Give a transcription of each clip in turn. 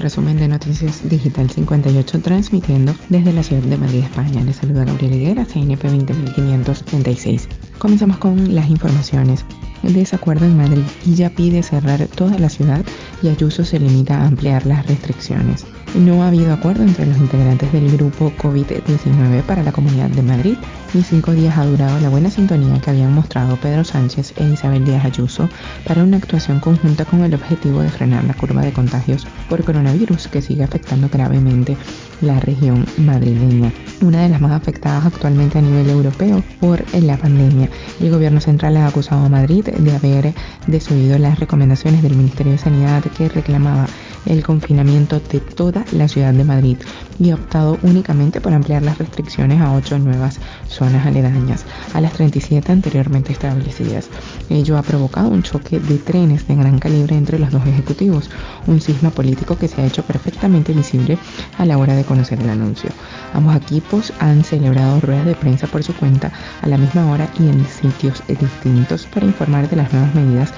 resumen de Noticias Digital 58 transmitiendo desde la ciudad de Madrid, España. Les saluda Gabriel Higuera, CNP 20536. Comenzamos con las informaciones. El desacuerdo en Madrid y ya pide cerrar toda la ciudad y Ayuso se limita a ampliar las restricciones. No ha habido acuerdo entre los integrantes del grupo COVID-19 para la Comunidad de Madrid y cinco días ha durado la buena sintonía que habían mostrado Pedro Sánchez e Isabel Díaz Ayuso para una actuación conjunta con el objetivo de frenar la curva de contagios por coronavirus que sigue afectando gravemente la región madrileña, una de las más afectadas actualmente a nivel europeo por la pandemia. El gobierno central ha acusado a Madrid de haber desoído las recomendaciones del Ministerio de Sanidad que reclamaba el confinamiento de toda la ciudad de Madrid y ha optado únicamente por ampliar las restricciones a ocho nuevas zonas aledañas a las 37 anteriormente establecidas. Ello ha provocado un choque de trenes de gran calibre entre los dos ejecutivos, un cisma político que se ha hecho perfectamente visible a la hora de conocer el anuncio. Ambos equipos han celebrado ruedas de prensa por su cuenta a la misma hora y en sitios distintos para informar de las nuevas medidas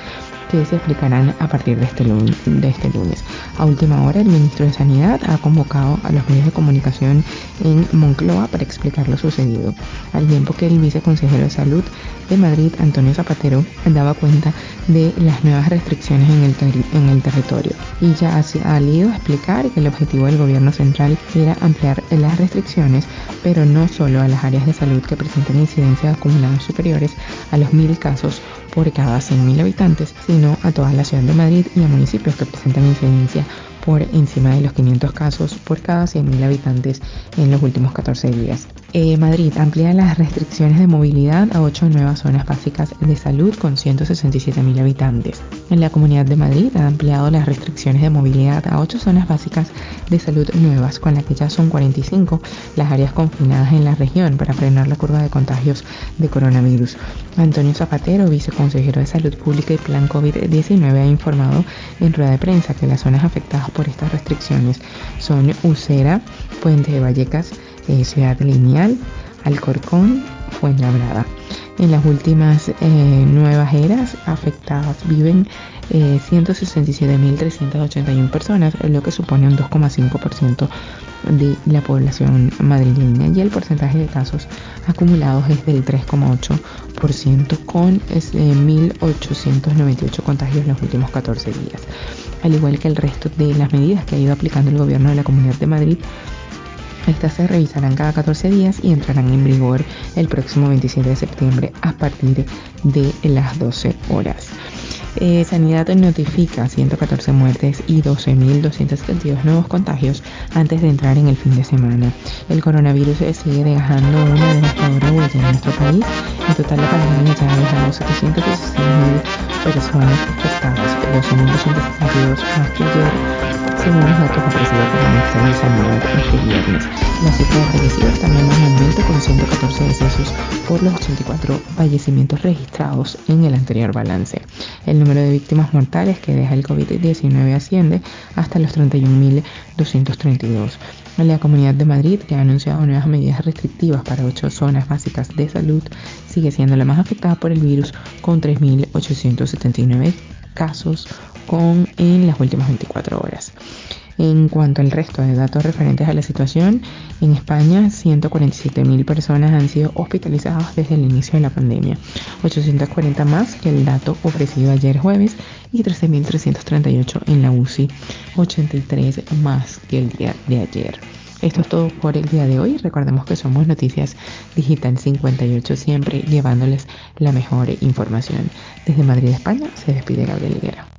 se explicarán a partir de este, lunes, de este lunes. A última hora, el ministro de Sanidad ha convocado a los medios de comunicación en Moncloa para explicar lo sucedido, al tiempo que el viceconsejero de Salud de Madrid, Antonio Zapatero, daba cuenta de las nuevas restricciones en el, en el territorio y ya ha salido a explicar que el objetivo del gobierno central era ampliar las restricciones, pero no solo a las áreas de salud que presentan incidencias acumuladas superiores a los mil casos por cada 100.000 habitantes, sino a toda la ciudad de Madrid y a municipios que presentan incidencia por encima de los 500 casos por cada 100.000 habitantes en los últimos 14 días. Eh, Madrid amplía las restricciones de movilidad a 8 nuevas zonas básicas de salud con 167.000 habitantes. En la Comunidad de Madrid ha ampliado las restricciones de movilidad a 8 zonas básicas de salud nuevas, con las que ya son 45 las áreas confinadas en la región para frenar la curva de contagios de coronavirus. Antonio Zapatero, viceconsejero de Salud Pública y Plan COVID-19, ha informado en rueda de prensa que las zonas afectadas por estas restricciones son Usera, Puente de Vallecas, eh, Ciudad Lineal, Alcorcón, Fuenlabrada. En las últimas eh, nuevas eras afectadas viven eh, 167.381 personas, lo que supone un 2,5% de la población madrileña y el porcentaje de casos acumulados es del 3,8% con 1.898 eh, contagios en los últimos 14 días. Al igual que el resto de las medidas que ha ido aplicando el gobierno de la Comunidad de Madrid, estas se revisarán cada 14 días y entrarán en vigor el próximo 27 de septiembre a partir de las 12 horas. Eh, Sanidad notifica 114 muertes y 12.272 nuevos contagios antes de entrar en el fin de semana. El coronavirus sigue dejando una devastadora huella en nuestro país. En total la pandemia ya ha dejado 716.000 personas afectadas, 12.272 más que ayer según los datos ofrecidos por el Ministerio de Sanidad este viernes. La cifra de fallecidos también va en aumento con 114 decesos por los 84 fallecimientos registrados en el anterior balance. El número de víctimas mortales que deja el COVID-19 asciende hasta los 31.232. La Comunidad de Madrid, que ha anunciado nuevas medidas restrictivas para ocho zonas básicas de salud, sigue siendo la más afectada por el virus con 3.879 casos con en las últimas 24 horas. En cuanto al resto de datos referentes a la situación, en España 147.000 personas han sido hospitalizadas desde el inicio de la pandemia, 840 más que el dato ofrecido ayer jueves y 13.338 en la UCI, 83 más que el día de ayer. Esto es todo por el día de hoy. Recordemos que somos Noticias Digital 58, siempre llevándoles la mejor información. Desde Madrid, España, se despide Gabriel Higuera.